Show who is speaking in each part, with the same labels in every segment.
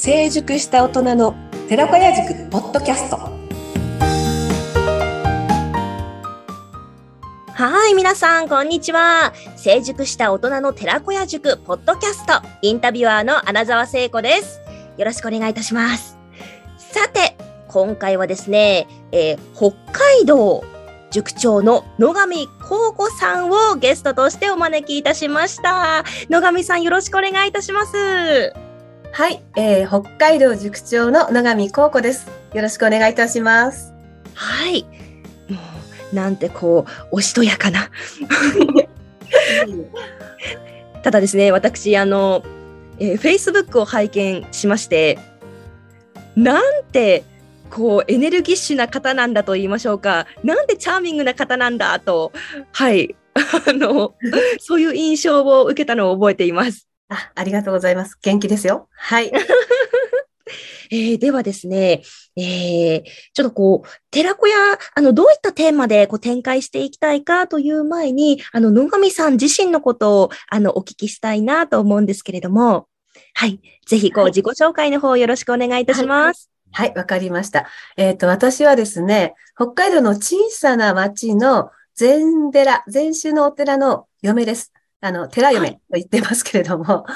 Speaker 1: 成熟した大人の寺子屋塾ポッドキャスト
Speaker 2: はい、皆さん、こんにちは。成熟した大人の寺子屋塾ポッドキャスト、インタビュアーの穴澤聖子です。よろしくお願いいたします。さて、今回はですね、えー北海道塾長の野上幸子さんをゲストとしてお招きいたしました。野上さん、よろしくお願いいたします。
Speaker 3: はい、えー、北海道塾長の野上幸子です。よろしくお願いいたします。
Speaker 2: はい。もう、なんてこう、おしとやかな。ただですね、私、あの、えー、Facebook を拝見しまして、なんて、こう、エネルギッシュな方なんだと言いましょうか。なんてチャーミングな方なんだと、はい。あの、そういう印象を受けたのを覚えています。
Speaker 3: あ、ありがとうございます。元気ですよ。はい。
Speaker 2: えーではですね、えーちょっとこう、寺子屋、あの、どういったテーマでこう展開していきたいかという前に、あの、野上さん自身のことを、あの、お聞きしたいなと思うんですけれども、はい。ぜひ、こう、
Speaker 3: はい
Speaker 2: 自己紹介の方よろしくお願いいたします。
Speaker 3: はい、わかりました。えっ、と、私はですね、北海道の小さな町の禅寺、禅宗のお寺の嫁です。あの、寺嫁と言ってますけれども、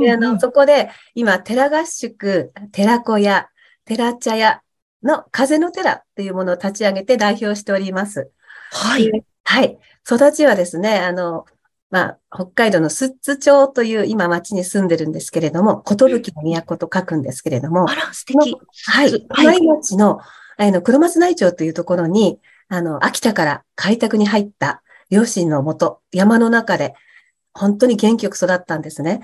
Speaker 3: であの、そこで今、寺合宿、寺子屋、寺茶屋の風の寺っていうものを立ち上げて代表しております。
Speaker 2: はい。
Speaker 3: はい。育ちはですね、あの、まあ、北海道の寿津町という今町に住んでるんですけれども、寿の都と書くんですけれども
Speaker 2: あ、ら、素敵。
Speaker 3: はい。
Speaker 2: はい
Speaker 3: 隣町の、あの、黒松内町というところに、あの、秋田から開拓に入った両親のもと、山の中で、本当に元気よく育ったんですね。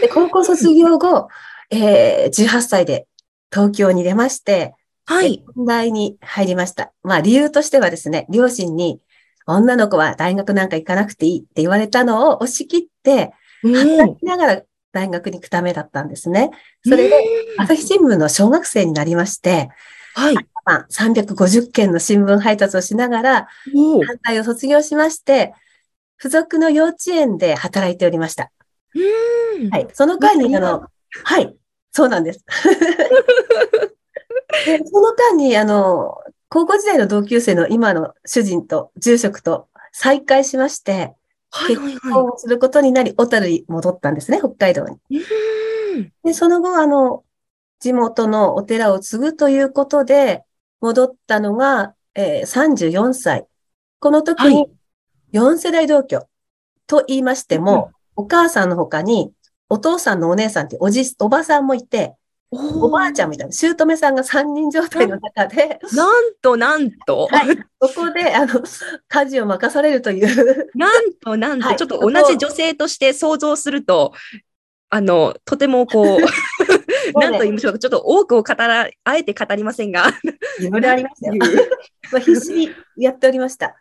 Speaker 3: で、高校卒業後、えー、18歳で東京に出まして、
Speaker 2: はい。
Speaker 3: 短大に入りました。まあ理由としてはですね、両親に女の子は大学なんか行かなくていいって言われたのを押し切って、働きながら大学に行くためだったんですね。それで、朝日新聞の小学生になりまして、
Speaker 2: はい。
Speaker 3: まあ、350件の新聞配達をしながら、反対を卒業しまして、付属の幼稚園で働いておりました。
Speaker 2: うん
Speaker 3: はい。その間に、あの、はい。そうなんです。でその間に、あの、高校時代の同級生の今の主人と住職と再会しまして、結
Speaker 2: は
Speaker 3: 婚することになり、小樽に戻ったんですね、北海道に。で、その後、あの、地元のお寺を継ぐということで、戻ったのが、えー34歳。この時
Speaker 2: は
Speaker 3: に、4世代同居。と言いましても、お母さんの他に、お父さんのお姉さんっておじ、おばさんもいて、おばあちゃんみたいな、姑さんが3人状態の中で、
Speaker 2: なんと、なんと、
Speaker 3: はい。そこで、あの、家事を任されるという、
Speaker 2: なんと、なんと、
Speaker 3: はい。
Speaker 2: ちょっと同じ女性として想像すると、あの、とてもこう、なんと言いましょうか、ちょっと多くを語ら、あえて語りませんが、
Speaker 3: いろいろありましたよ。まあ必死にやっておりました。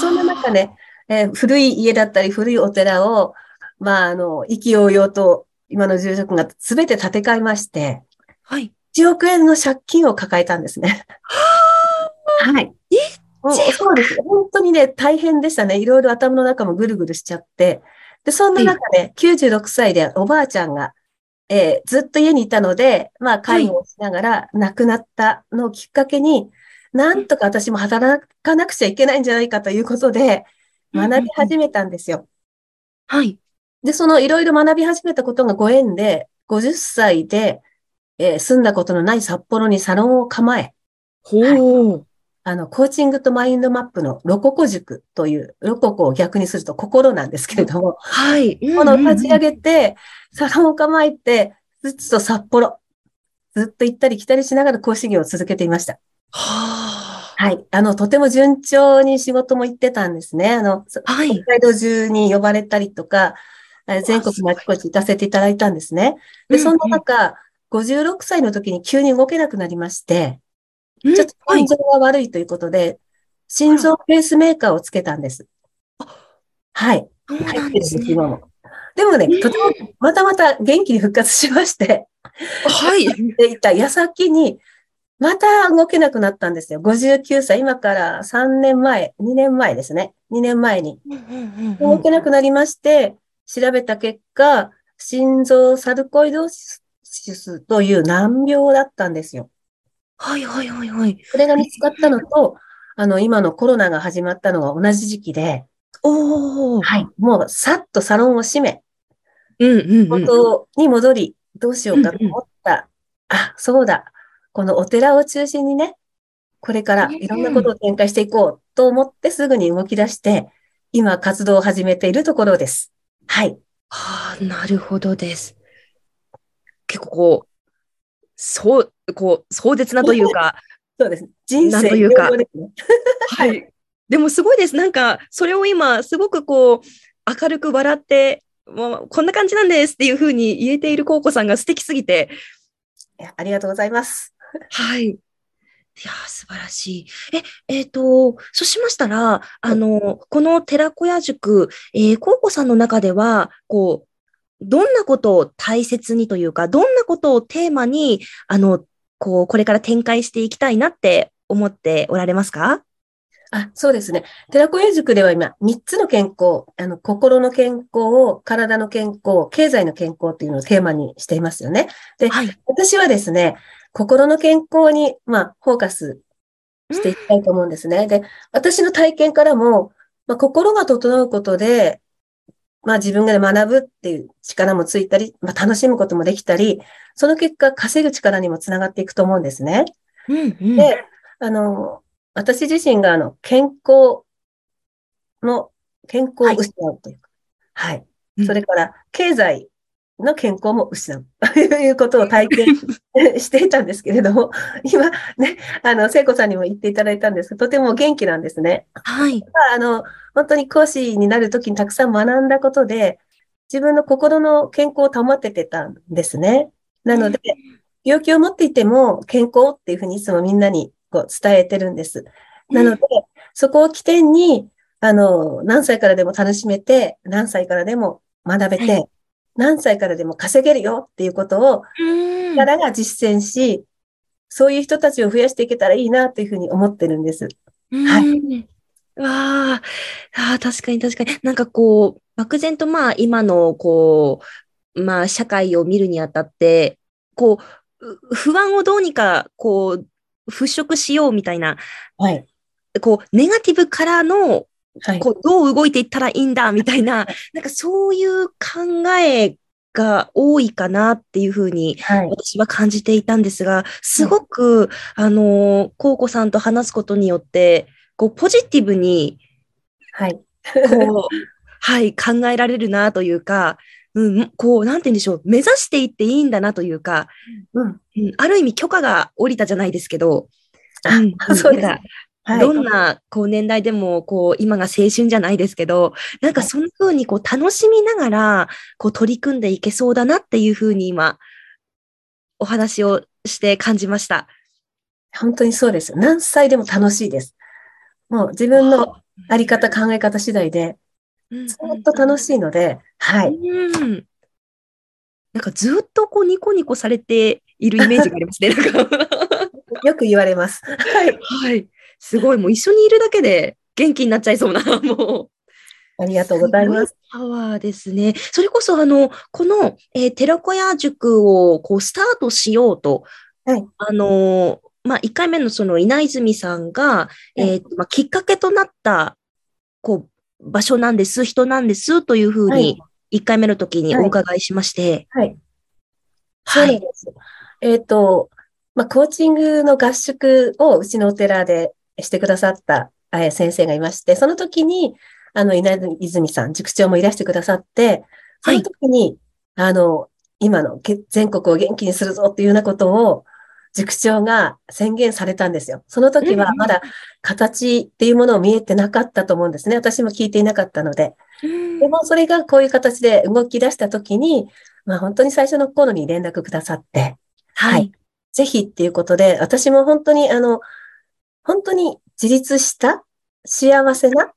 Speaker 3: そんな中ね、えー古い家だったり古いお寺を、まあ、あの、意気揚々と今の住職が全て建て替えまして、
Speaker 2: はい。
Speaker 3: 1億円の借金を抱えたんですね。はい。もうそうです。本当にね、大変でしたね。いろいろ頭の中もぐるぐるしちゃって。で、そんな中で、96歳でおばあちゃんが、えーずっと家にいたので、まあ、介護をしながら亡くなったのをきっかけに、なんとか私も働かなくちゃいけないんじゃないかということで、学び始めたんですよ。
Speaker 2: はい。
Speaker 3: で、そのいろいろ学び始めたことがご縁で、50歳で、えー住んだことのない札幌にサロンを構え、
Speaker 2: ほう。
Speaker 3: あの、コーチングとマインドマップのロココ塾という、ロココを逆にすると心なんですけれども、
Speaker 2: はい。
Speaker 3: この立ち上げて、サロンを構えて、ずっと札幌、ずっと行ったり来たりしながら講師業を続けていました。
Speaker 2: は
Speaker 3: はい。あの、とても順調に仕事も行ってたんですね。あの。
Speaker 2: はい。
Speaker 3: 北海道中に呼ばれたりとか、えー全国のあちこち行かせていただいたんですね。で、そんな中、56歳の時に急に動けなくなりまして、
Speaker 2: うん、
Speaker 3: ちょっと
Speaker 2: はい
Speaker 3: 心。臓が悪いということで、心臓ペースメーカーをつけたんです。はい。入ってるんです、
Speaker 2: なんですね。
Speaker 3: 今も。でもね、とても、またまた元気に復活しまして、
Speaker 2: はい。
Speaker 3: でいた矢先に、また動けなくなったんですよ。59歳、今から3年前、2年前ですね。2年前に。動けなくなりまして、調べた結果、心臓サルコイドシスという難病だったんですよ。
Speaker 2: はいはいはいはい。
Speaker 3: それが見つかったのと、あの、今のコロナが始まったのが同じ時期で、
Speaker 2: おお。
Speaker 3: はい。もう、さっとサロンを閉め、
Speaker 2: うんうんうん。
Speaker 3: 元に戻り、どうしようかと思った。あ、そうだ。このお寺を中心にね、これからいろんなことを展開していこうと思ってすぐに動き出して、今活動を始めているところです。はい。
Speaker 2: はあ、なるほどです。結構こう、そう、こう、壮絶なというか、
Speaker 3: そうです。人生
Speaker 2: というか
Speaker 3: ね。
Speaker 2: はい。でもすごいです。なんか、それを今、すごくこう、明るく笑って、もうこんな感じなんですっていうふうに言えているコウコさんが素敵すぎて、
Speaker 3: いやありがとうございます。
Speaker 2: はい。いやー、素晴らしい。え、えっ、と、そうしましたら、あの、この寺子屋塾、えー、コウコさんの中では、こう、どんなことを大切にというか、どんなことをテーマに、あの、こう、これから展開していきたいなって思っておられますか？
Speaker 3: あ、そうですね。寺子屋塾では今、3つの健康、あの、心の健康を、体の健康、経済の健康っていうのをテーマにしていますよね。で、
Speaker 2: はい。
Speaker 3: 私はですね、心の健康に、まあ、フォーカスしていきたいと思うんですね。で、私の体験からも、まあ、心が整うことで、まあ自分が学ぶっていう力もついたり、まあ楽しむこともできたり、その結果稼ぐ力にもつながっていくと思うんですね。
Speaker 2: うんうん。
Speaker 3: で、あの、私自身があの、健康の、健康を失うというか、はい。
Speaker 2: うん
Speaker 3: それから、経済の健康も失う ということを体験 していたんですけれども、今ね、あの、聖子さんにも言っていただいたんですが、とても元気なんですね。
Speaker 2: はい。
Speaker 3: あの、本当に講師になるときにたくさん学んだことで、自分の心の健康を保ててたんですね。なので、病気を持っていても健康っていうふうにいつもみんなにこう伝えてるんです。なので、そこを起点に、あの、何歳からでも楽しめて、何歳からでも学べて、
Speaker 2: は
Speaker 3: 何歳からでも稼げるよっていうことを、
Speaker 2: うん
Speaker 3: からが実践し、そういう人たちを増やしていけたらいいなというふうに思ってるんです。はい
Speaker 2: うんわあ、ああ、確かに確かに。なんかこう、漠然とまあ今のこう、まあ社会を見るにあたって、こう、う不安をどうにかこう、払拭しようみたいな、
Speaker 3: はい。
Speaker 2: こう、ネガティブからの、
Speaker 3: はい。
Speaker 2: こう、どう動いていったらいいんだみたいな、なんかそういう考えが多いかなっていうふうに
Speaker 3: はい。
Speaker 2: 私は感じていたんですが、すごく、あの、コウコさんと話すことによって、こう、ポジティブに、
Speaker 3: はい。
Speaker 2: こう、はい、考えられるなというか、うん、こう、なんて言うんでしょう、目指していっていいんだなというか、
Speaker 3: うん。
Speaker 2: うん、ある意味許可が下りたじゃないですけど、
Speaker 3: あ
Speaker 2: うんうん
Speaker 3: そうはい。
Speaker 2: どんな、こう、年代でも、こう、今が青春じゃないですけど、なんかそんな風に、こう、楽しみながら、こう、取り組んでいけそうだなっていう風に今、お話をして感じました。
Speaker 3: 本当にそうです。何歳でも楽しいです。もう自分のあり方、考え方次第で、
Speaker 2: うん
Speaker 3: ずっと楽しいので、はい。
Speaker 2: うん。なんかずっとこうニコニコされているイメージがありますね。
Speaker 3: よく言われます。はい。
Speaker 2: はい。すごい。もう一緒にいるだけで元気になっちゃいそうな、もう。
Speaker 3: ありがとうございます。
Speaker 2: パワーですね。それこそ、あの、この、えー寺子屋塾をこうスタートしようと、
Speaker 3: はい
Speaker 2: あのー、まあ、1回目のその稲泉さんが、えーとまあ、きっかけとなった、こう、場所なんです、人なんです、というふう
Speaker 3: はい
Speaker 2: に、1回目の時にお伺いしまして、
Speaker 3: はい。そう
Speaker 2: はい。
Speaker 3: なんです。えっ、と、まあ、コーチングの合宿をうちのお寺でしてくださったえー先生がいまして、その時に、あの、稲泉さん、塾長もいらしてくださって、その時に、あの、今のけ全国を元気にするぞっていうようなことを、塾長が宣言されたんですよ。その時はまだ形っていうものを見えてなかったと思うんですね。私も聞いていなかったので。
Speaker 2: うん
Speaker 3: でもそれがこういう形で動き出した時に、まあ本当に最初の頃に連絡くださって、はい。ぜひっていうことで、私も本当にあの、本当に自立した幸せな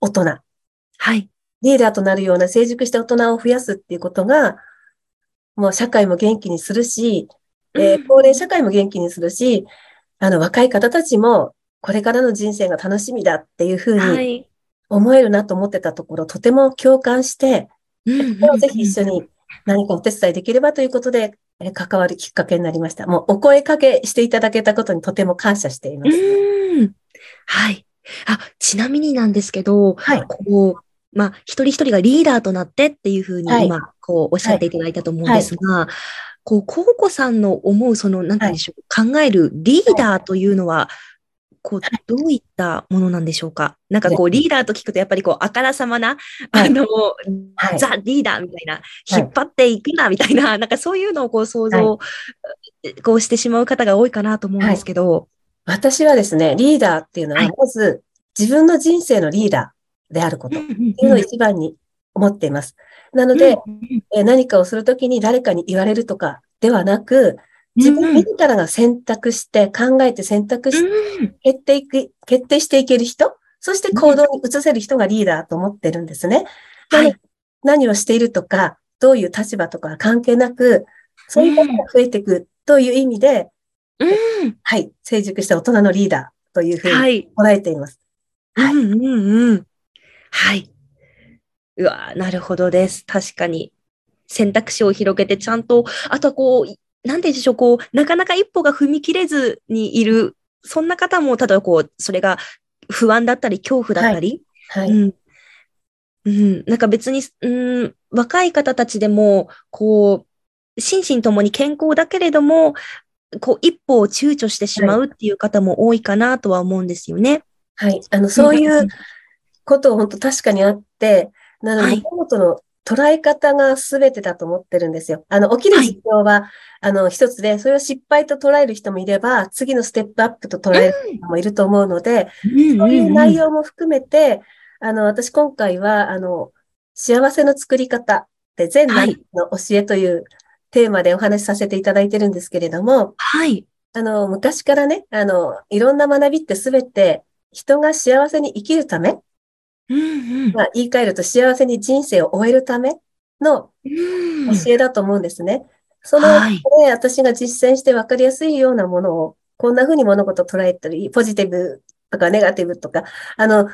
Speaker 3: 大人、
Speaker 2: はい。
Speaker 3: リーダーとなるような成熟した大人を増やすっていうことが、もう社会も元気にするし、えー高齢社会も元気にするし、あの若い方たちもこれからの人生が楽しみだっていうふうに
Speaker 2: はい。
Speaker 3: 思えるなと思ってたところ、とても共感して、
Speaker 2: うん
Speaker 3: これをぜひ一緒に何かお手伝いできればということで、え関わるきっかけになりました。もうお声かけしていただけたことにとても感謝しています。
Speaker 2: うん。はい。あ、ちなみになんですけど、
Speaker 3: はい。
Speaker 2: こう、まあ、一人一人がリーダーとなってっていうふうに
Speaker 3: はい
Speaker 2: 今、こう、おっしゃっていただいたと思うんですが、こう、コウコさんの思う、その、なんて言うんでしょう、考えるリーダーというのは、こう、どういったものなんでしょうか？なんかこう、リーダーと聞くと、やっぱりこう、あからさまな、
Speaker 3: はい。
Speaker 2: あの、
Speaker 3: はい。
Speaker 2: ザ・リーダーみたいな、引っ張っていくな、みたいな、なんかそういうのをこう、想像、こうしてしまう方が多いかなと思うんですけど、
Speaker 3: 私はですね、リーダーっていうのは
Speaker 2: はい、
Speaker 3: まず自分の人生のリーダーであること。っていうのを一番に思っています。なので、えー何かをするときに誰かに言われるとかではなく、自分自らが選択して、考えて選択して、決定いく、決定していける人、そして行動に移せる人がリーダーと思ってるんですね。なので何をしているとか、どういう立場とかは関係なく、そういうことが増えていくという意味で、
Speaker 2: うん
Speaker 3: はい、成熟した大人のリーダーというふうに
Speaker 2: はい。
Speaker 3: 捉えています。はい
Speaker 2: うんうんうん。はい。うわなるほどです。確かに。選択肢を広げて、ちゃんと、あとはこう、なんて言うんでしょう、こう、なかなか一歩が踏み切れずにいる、そんな方も、例えばこう、それが不安だったり、恐怖だったり、
Speaker 3: はい。
Speaker 2: うん。うん。なんか別に、うん、若い方たちでも、こう、心身ともに健康だけれども、こう、一歩を躊躇してしまうっていう方も多いかなとは思うんですよね。
Speaker 3: はい。あの、そういうことを本当確かにあって、なので、の捉え方が全てだと思ってるんですよ。あの、起きる事象は、あの、一つで、それを失敗と捉える人もいれば、次のステップアップと捉える人もいると思うので、そういう内容も含めて、あの、私今回は、あの、幸せの作り方で、全
Speaker 2: はい
Speaker 3: の教えというテーマでお話しさせていただいてるんですけれども、
Speaker 2: はい。
Speaker 3: あの、昔からね、あの、いろんな学びってすべて人が幸せに生きるため、
Speaker 2: うんうん。
Speaker 3: まあ、言い換えると幸せに人生を終えるための
Speaker 2: うん。
Speaker 3: 教えだと思うんですね。その、
Speaker 2: はい。
Speaker 3: ね、私が実践して分かりやすいようなものを、こんな風に物事を捉えたり、ポジティブとかネガティブとか、あの、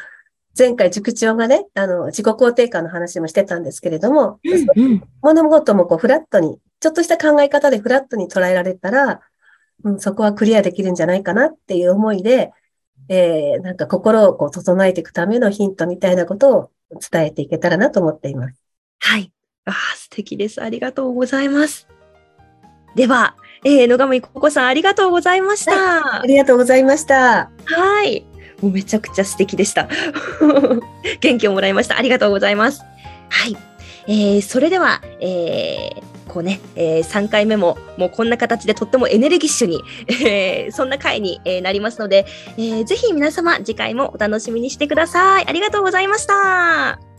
Speaker 3: 前回塾長がね、あの、自己肯定感の話もしてたんですけれども、
Speaker 2: うんうん。
Speaker 3: 物事もこうフラットに、ちょっとした考え方でフラットに捉えられたら、うん、そこはクリアできるんじゃないかなっていう思いで、えー、なんか心をこう整えていくためのヒントみたいなことを伝えていけたらなと思っています。
Speaker 2: はい。ああ、素敵です。ありがとうございます。では、えー、野上ここさんありがとうございました。
Speaker 3: ありがとうございました。
Speaker 2: はい。もうめちゃくちゃ素敵でした。元気をもらいました。ありがとうございます。はい。えー、それでは、えー、こうね、えー、3回目ももうこんな形でとってもエネルギッシュに、えー、そんな回に、えーなりますので、えー、ぜひ皆様次回もお楽しみにしてください。ありがとうございました。